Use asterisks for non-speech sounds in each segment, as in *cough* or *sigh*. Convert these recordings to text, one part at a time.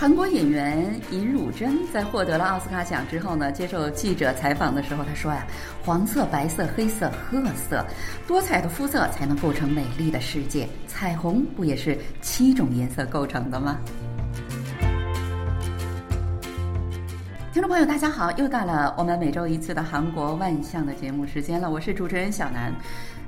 韩国演员尹汝贞在获得了奥斯卡奖之后呢，接受记者采访的时候，她说呀：“黄色、白色、黑色、褐色，多彩的肤色才能构成美丽的世界。彩虹不也是七种颜色构成的吗？”听众朋友，大家好，又到了我们每周一次的韩国万象的节目时间了，我是主持人小南。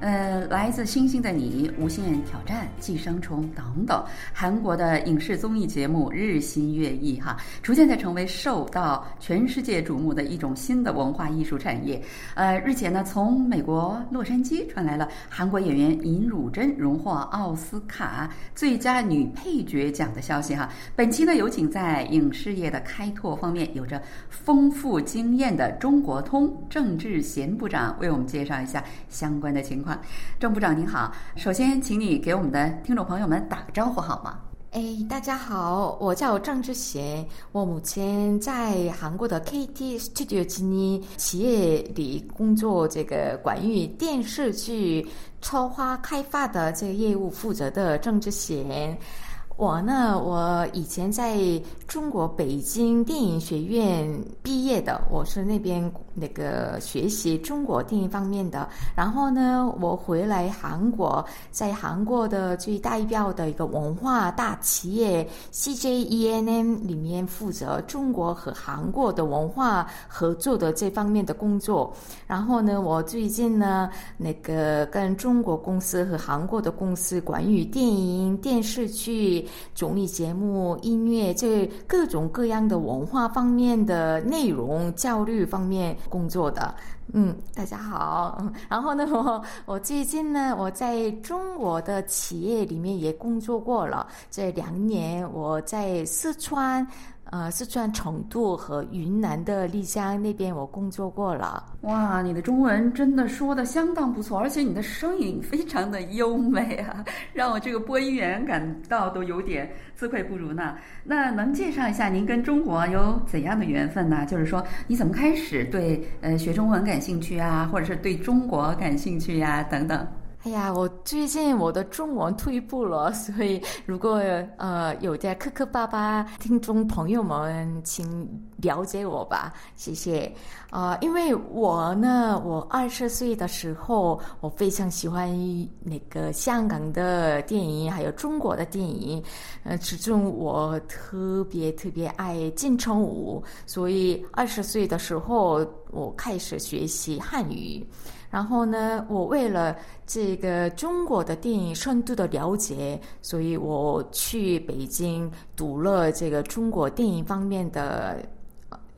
呃，来自星星的你、无限挑战、寄生虫等等，韩国的影视综艺节目日新月异哈，逐渐在成为受到全世界瞩目的一种新的文化艺术产业。呃，日前呢，从美国洛杉矶传来了韩国演员尹汝贞荣获奥斯卡最佳女配角奖的消息哈。本期呢，有请在影视业的开拓方面有着丰富经验的中国通郑智贤部长为我们介绍一下相关的情况。郑部长您好，首先请你给我们的听众朋友们打个招呼好吗？哎，大家好，我叫郑志贤，我目前在韩国的 KT Studio 吉尼企业里工作，这个关于电视剧策划开发的这个业务负责的郑志贤。我呢，我以前在中国北京电影学院毕业的，我是那边那个学习中国电影方面的。然后呢，我回来韩国，在韩国的最代表的一个文化大企业 CJENM 里面负责中国和韩国的文化合作的这方面的工作。然后呢，我最近呢，那个跟中国公司和韩国的公司关于电影、电视剧。综艺节目、音乐，这各种各样的文化方面的内容、教育方面工作的。嗯，大家好。*laughs* 然后呢，*laughs* 我我最近呢，我在中国的企业里面也工作过了。这两年，我在四川。呃，四川成都和云南的丽江那边我工作过了。哇，你的中文真的说的相当不错，而且你的声音非常的优美啊，*laughs* 让我这个播音员感到都有点自愧不如呢。那能介绍一下您跟中国有怎样的缘分呢？就是说你怎么开始对呃学中文感兴趣啊，或者是对中国感兴趣呀等等。哎呀，我最近我的中文退步了，*laughs* 所以如果呃有的磕磕巴巴听众朋友们，请了解我吧，谢谢。啊，因为我呢，我二十岁的时候，我非常喜欢那个香港的电影，还有中国的电影，呃，其中我特别特别爱金城武，所以二十岁的时候，我开始学习汉语。然后呢，我为了这个中国的电影深度的了解，所以我去北京读了这个中国电影方面的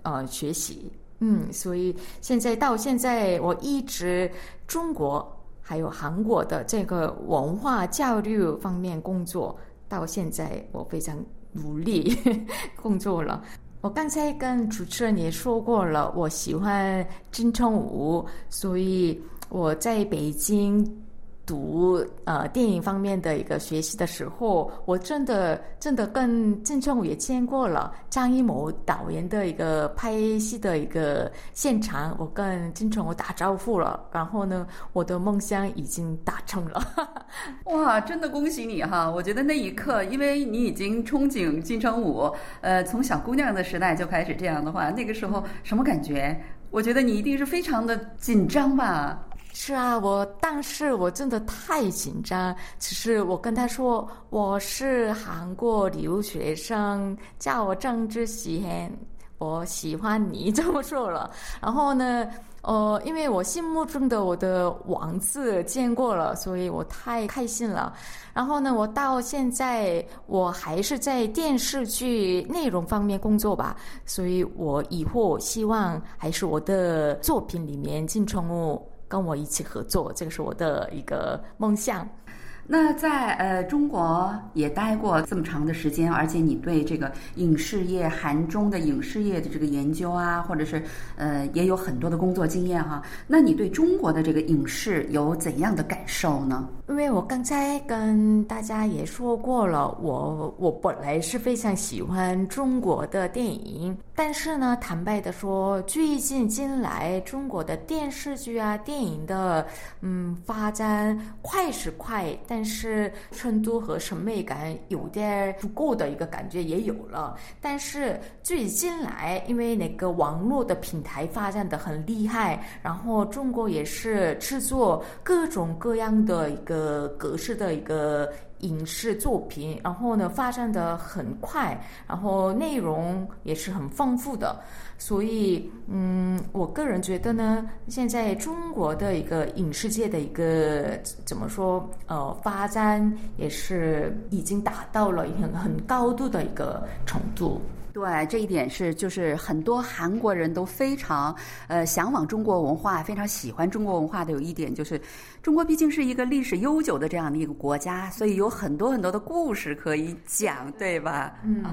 呃学习。嗯，所以现在到现在，我一直中国还有韩国的这个文化教育方面工作，到现在我非常努力 *laughs* 工作了。我刚才跟主持人也说过了，我喜欢金城武，所以我在北京。读呃电影方面的一个学习的时候，我真的真的跟郑春武也见过了张艺谋导演的一个拍戏的一个现场，我跟金城武打招呼了，然后呢，我的梦想已经达成了。*laughs* *laughs* 哇，真的恭喜你哈！我觉得那一刻，因为你已经憧憬金城武，呃，从小姑娘的时代就开始这样的话，那个时候什么感觉？我觉得你一定是非常的紧张吧。是啊，我当时我真的太紧张。只是我跟他说我是韩国留学生，叫我郑智贤，我喜欢你这么说了。然后呢，呃，*laughs* 因为我心目中的我的王子见过了，所以我太开心了。然后呢，我到现在我还是在电视剧内容方面工作吧，所以我以后希望还是我的作品里面进宠物。跟我一起合作，这个是我的一个梦想。那在呃中国也待过这么长的时间，而且你对这个影视业、韩中的影视业的这个研究啊，或者是呃也有很多的工作经验哈。那你对中国的这个影视有怎样的感受呢？因为我刚才跟大家也说过了，我我本来是非常喜欢中国的电影。但是呢，坦白的说，最近近来中国的电视剧啊、电影的嗯发展快是快，但是深度和审美感有点不够的一个感觉也有了。但是最近来，因为那个网络的平台发展的很厉害，然后中国也是制作各种各样的一个格式的一个。影视作品，然后呢发展的很快，然后内容也是很丰富的，所以嗯，我个人觉得呢，现在中国的一个影视界的一个怎么说呃发展也是已经达到了很很高度的一个程度。对，这一点是就是很多韩国人都非常呃向往中国文化，非常喜欢中国文化的有一点就是，中国毕竟是一个历史悠久的这样的一个国家，所以有很多很多的故事可以讲，对吧？嗯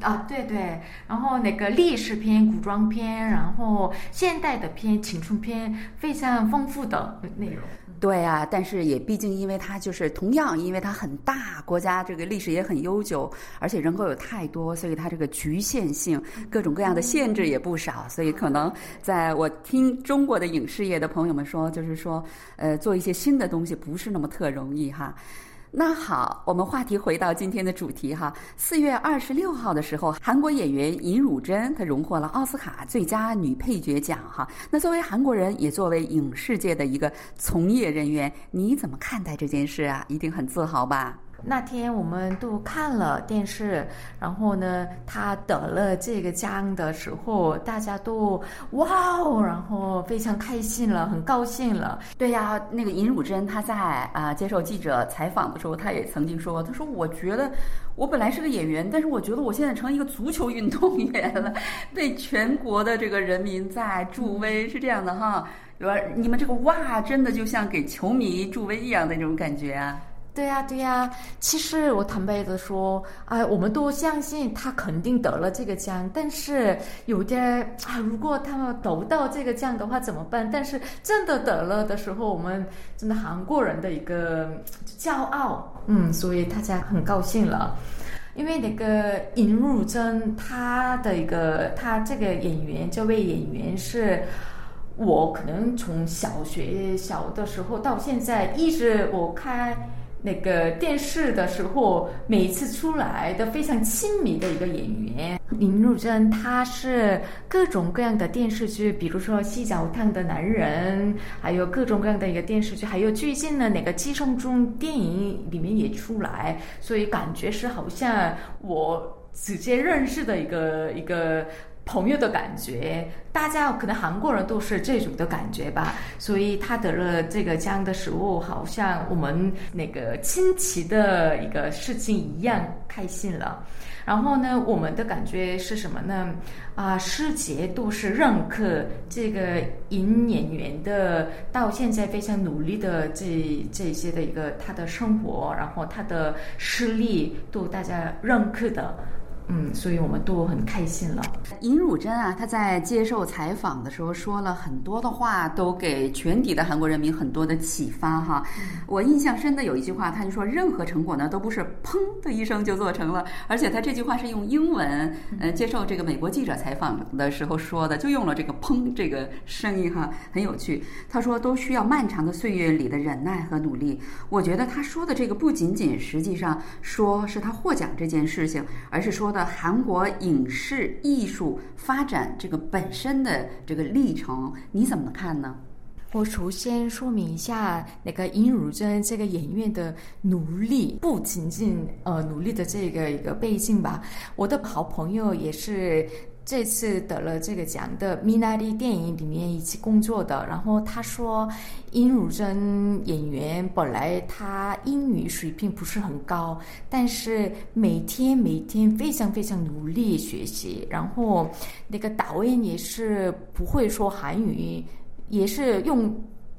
啊，对对，然后那个历史片、古装片，然后现代的片、青春片，非常丰富的内容。对啊，但是也毕竟，因为它就是同样，因为它很大，国家这个历史也很悠久，而且人口有太多，所以它这个局限性、各种各样的限制也不少，所以可能在我听中国的影视业的朋友们说，就是说，呃，做一些新的东西不是那么特容易哈。那好，我们话题回到今天的主题哈。四月二十六号的时候，韩国演员尹汝贞她荣获了奥斯卡最佳女配角奖哈。那作为韩国人，也作为影视界的一个从业人员，你怎么看待这件事啊？一定很自豪吧？那天我们都看了电视，然后呢，他得了这个奖的时候，大家都哇哦，然后非常开心了，很高兴了。对呀，那个尹汝贞她在啊接受记者采访的时候，她也曾经说，她说我觉得我本来是个演员，但是我觉得我现在成一个足球运动员了，*laughs* 被全国的这个人民在助威，是这样的哈。说你们这个哇，真的就像给球迷助威一样的那种感觉啊。对呀，对呀。其实我坦白的说，啊，我们都相信他肯定得了这个奖。但是有点啊，如果他们得不到这个奖的话怎么办？但是真的得了的时候，我们真的韩国人的一个骄傲，嗯，所以大家很高兴了。因为那个尹汝贞，他的一个他这个演员，这位演员是我可能从小学小的时候到现在一直我看。那个电视的时候，每一次出来的非常亲密的一个演员林汝珍，她是各种各样的电视剧，比如说《洗脚汤的男人》，还有各种各样的一个电视剧，还有最近的那个《寄生虫》电影里面也出来，所以感觉是好像我直接认识的一个一个。朋友的感觉，大家可能韩国人都是这种的感觉吧，所以他得了这个奖的时候，好像我们那个亲戚的一个事情一样开心了。然后呢，我们的感觉是什么呢？啊，师姐都是认可这个尹演员的，到现在非常努力的这这些的一个他的生活，然后他的实力都大家认可的。嗯，所以我们都很开心了。尹汝贞啊，她在接受采访的时候说了很多的话，都给全体的韩国人民很多的启发哈。我印象深的有一句话，他就说任何成果呢都不是砰的一声就做成了，而且他这句话是用英文，呃，接受这个美国记者采访的时候说的，就用了这个砰这个声音哈，很有趣。他说都需要漫长的岁月里的忍耐和努力。我觉得他说的这个不仅仅实际上说是他获奖这件事情，而是说。的韩国影视艺术发展这个本身的这个历程，你怎么看呢？我首先说明一下，那个尹汝贞这个演员的努力，不仅仅呃努力的这个一个背景吧。我的好朋友也是。这次得了这个奖的《米娜丽》电影里面一起工作的，然后他说，殷汝珍演员本来他英语水平不是很高，但是每天每天非常非常努力学习，然后那个导演也是不会说韩语，也是用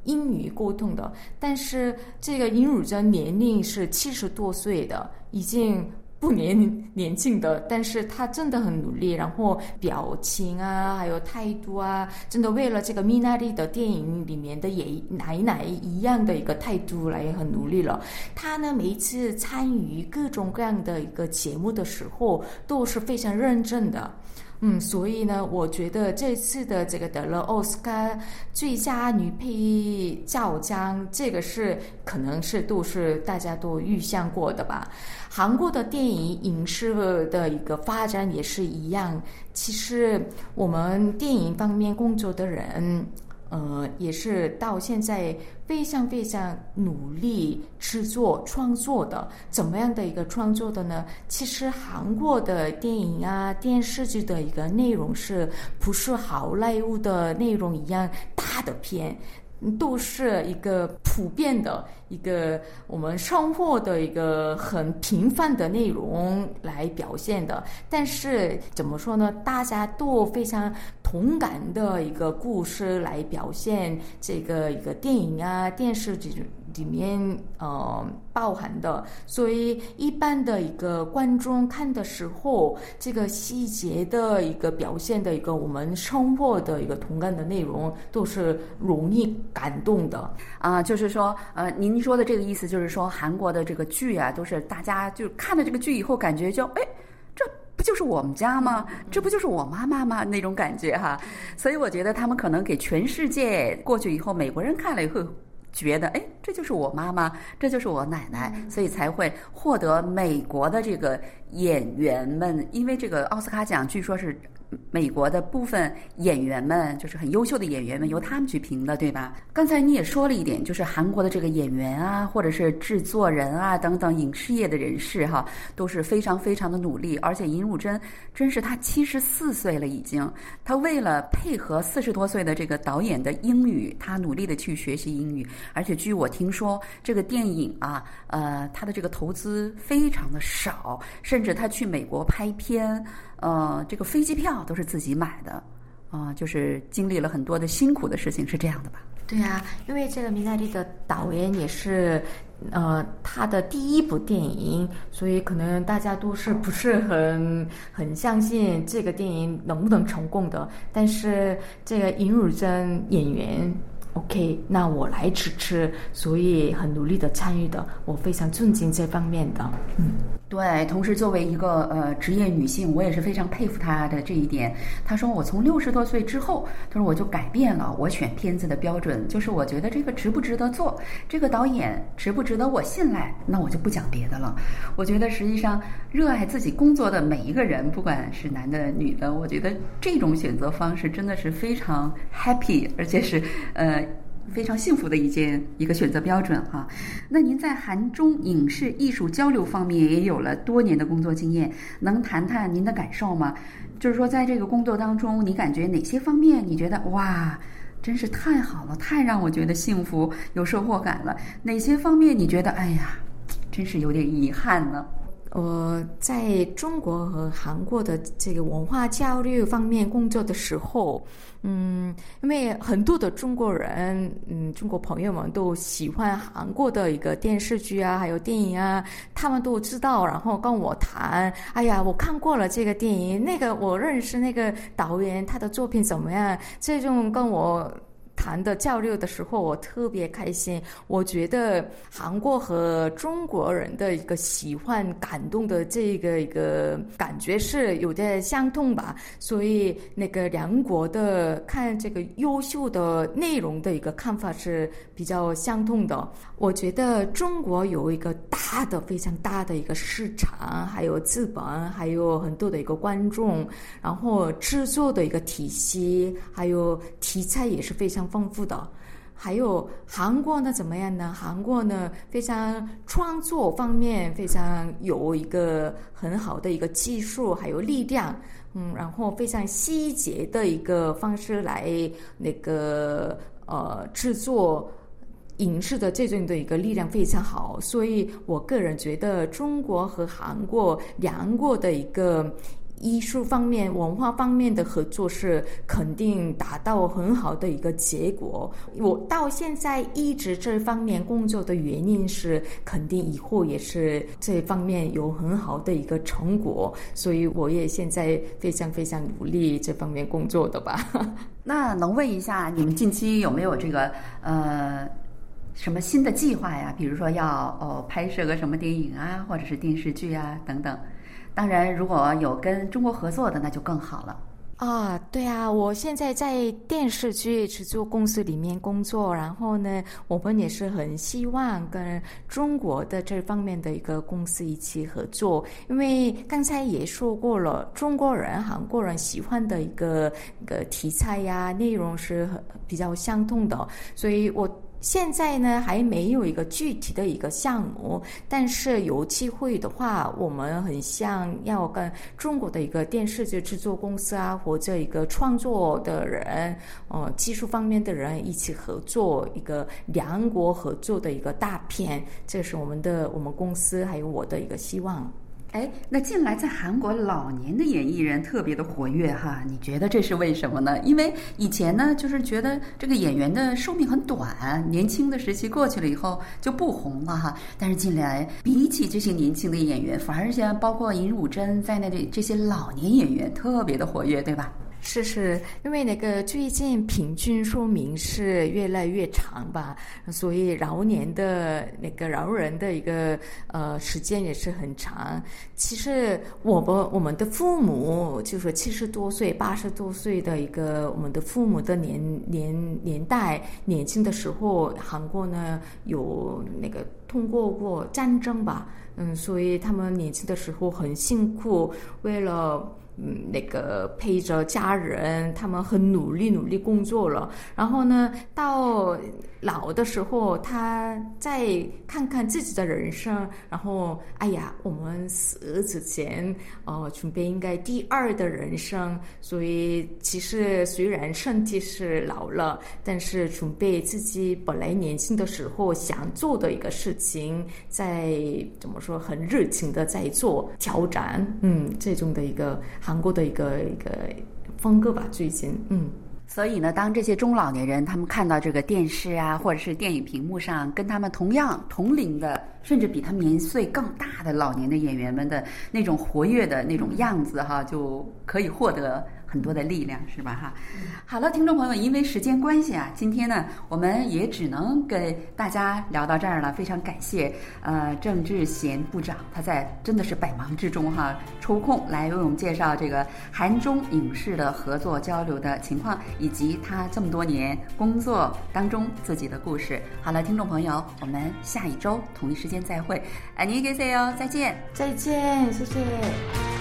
英语沟通的，但是这个殷汝珍年龄是七十多岁的，已经。不年年轻的，但是他真的很努力，然后表情啊，还有态度啊，真的为了这个米娜丽的电影里面的爷爷奶奶一样的一个态度来很努力了。他呢，每一次参与各种各样的一个节目的时候，都是非常认真的。嗯，所以呢，我觉得这次的这个得了奥斯卡最佳女配角奖，这个是可能是都是大家都预想过的吧。韩国的电影影视的一个发展也是一样。其实我们电影方面工作的人。呃，也是到现在非常非常努力制作创作的，怎么样的一个创作的呢？其实韩国的电影啊、电视剧的一个内容是不是好莱坞的内容一样大的片？都是一个普遍的一个我们生活的一个很平凡的内容来表现的，但是怎么说呢？大家都非常同感的一个故事来表现这个一个电影啊、电视剧。里面呃包含的，所以一般的一个观众看的时候，这个细节的一个表现的一个我们生活的一个同感的内容，都是容易感动的啊。就是说，呃，您说的这个意思就是说，韩国的这个剧啊，都是大家就看了这个剧以后，感觉就哎，这不就是我们家吗？这不就是我妈妈吗？那种感觉哈。所以我觉得他们可能给全世界过去以后，美国人看了以后。觉得哎，这就是我妈妈，这就是我奶奶，所以才会获得美国的这个演员们，因为这个奥斯卡奖据说是。美国的部分演员们，就是很优秀的演员们，由他们去评的，对吧？刚才你也说了一点，就是韩国的这个演员啊，或者是制作人啊等等影视业的人士哈，都是非常非常的努力。而且尹汝贞真是她七十四岁了已经，她为了配合四十多岁的这个导演的英语，她努力的去学习英语。而且据我听说，这个电影啊，呃，他的这个投资非常的少，甚至他去美国拍片。呃，这个飞机票都是自己买的，啊，就是经历了很多的辛苦的事情，是这样的吧？对呀，因为这个《米奈利》的导演也是，呃，他的第一部电影，所以可能大家都是不是很很相信这个电影能不能成功的。但是这个尹汝贞演员，OK，那我来支持，所以很努力的参与的，我非常尊敬这方面的，嗯。对，同时作为一个呃职业女性，我也是非常佩服她的这一点。她说：“我从六十多岁之后，她说我就改变了我选片子的标准，就是我觉得这个值不值得做，这个导演值不值得我信赖，那我就不讲别的了。我觉得实际上热爱自己工作的每一个人，不管是男的女的，我觉得这种选择方式真的是非常 happy，而且是呃。”非常幸福的一件一个选择标准哈。那您在韩中影视艺术交流方面也有了多年的工作经验，能谈谈您的感受吗？就是说，在这个工作当中，你感觉哪些方面你觉得哇，真是太好了，太让我觉得幸福有收获感了？哪些方面你觉得哎呀，真是有点遗憾呢？我在中国和韩国的这个文化交流方面工作的时候。嗯，因为很多的中国人，嗯，中国朋友们都喜欢韩国的一个电视剧啊，还有电影啊，他们都知道，然后跟我谈，哎呀，我看过了这个电影，那个我认识那个导演，他的作品怎么样？这种跟我。谈的交流的时候，我特别开心。我觉得韩国和中国人的一个喜欢、感动的这个一个感觉是有点相通吧。所以那个两国的看这个优秀的内容的一个看法是比较相通的。我觉得中国有一个大的、非常大的一个市场，还有资本，还有很多的一个观众，然后制作的一个体系，还有题材也是非常。丰富的，还有韩国呢？怎么样呢？韩国呢，非常创作方面非常有一个很好的一个技术，还有力量，嗯，然后非常细节的一个方式来那个呃制作影视的这种的一个力量非常好，所以我个人觉得中国和韩国两国的一个。艺术方面、文化方面的合作是肯定达到很好的一个结果。我到现在一直这方面工作的原因是，肯定以后也是这方面有很好的一个成果，所以我也现在非常非常努力这方面工作的吧。*laughs* 那能问一下，你们近期有没有这个呃什么新的计划呀？比如说要哦拍摄个什么电影啊，或者是电视剧啊等等。当然，如果有跟中国合作的，那就更好了。啊，对啊，我现在在电视剧制作公司里面工作，然后呢，我们也是很希望跟中国的这方面的一个公司一起合作，因为刚才也说过了，中国人、韩国人喜欢的一个一个题材呀、内容是很比较相同的，所以我。现在呢还没有一个具体的一个项目，但是有机会的话，我们很想要跟中国的一个电视剧制作公司啊，或者一个创作的人，呃，技术方面的人一起合作一个两国合作的一个大片，这是我们的我们公司还有我的一个希望。哎，那近来在韩国老年的演艺人特别的活跃哈，你觉得这是为什么呢？因为以前呢，就是觉得这个演员的寿命很短，年轻的时期过去了以后就不红了哈。但是近来比起这些年轻的演员，反而像包括尹汝贞在内的这些老年演员特别的活跃，对吧？是是，因为那个最近平均寿命是越来越长吧，所以老年的那个老人的一个呃时间也是很长。其实我们我们的父母就是七十多岁、八十多岁的一个我们的父母的年年年代，年轻的时候，韩国呢有那个通过过战争吧，嗯，所以他们年轻的时候很辛苦，为了。嗯，那个陪着家人，他们很努力努力工作了。然后呢，到老的时候，他再看看自己的人生，然后，哎呀，我们死之前，哦，准备应该第二的人生。所以，其实虽然身体是老了，但是准备自己本来年轻的时候想做的一个事情，在怎么说，很热情的在做挑战。嗯，这种的一个。韩国的一个一个风格吧，最近，嗯，所以呢，当这些中老年人他们看到这个电视啊，或者是电影屏幕上跟他们同样同龄的，甚至比他们年岁更大的老年的演员们的那种活跃的那种样子，哈，就可以获得。很多的力量是吧？哈，好了，听众朋友，因为时间关系啊，今天呢，我们也只能给大家聊到这儿了。非常感谢呃郑志贤部长，他在真的是百忙之中哈抽空来为我们介绍这个韩中影视的合作交流的情况，以及他这么多年工作当中自己的故事。好了，听众朋友，我们下一周同一时间再会，안녕히계세 요， 再见，再见，谢谢。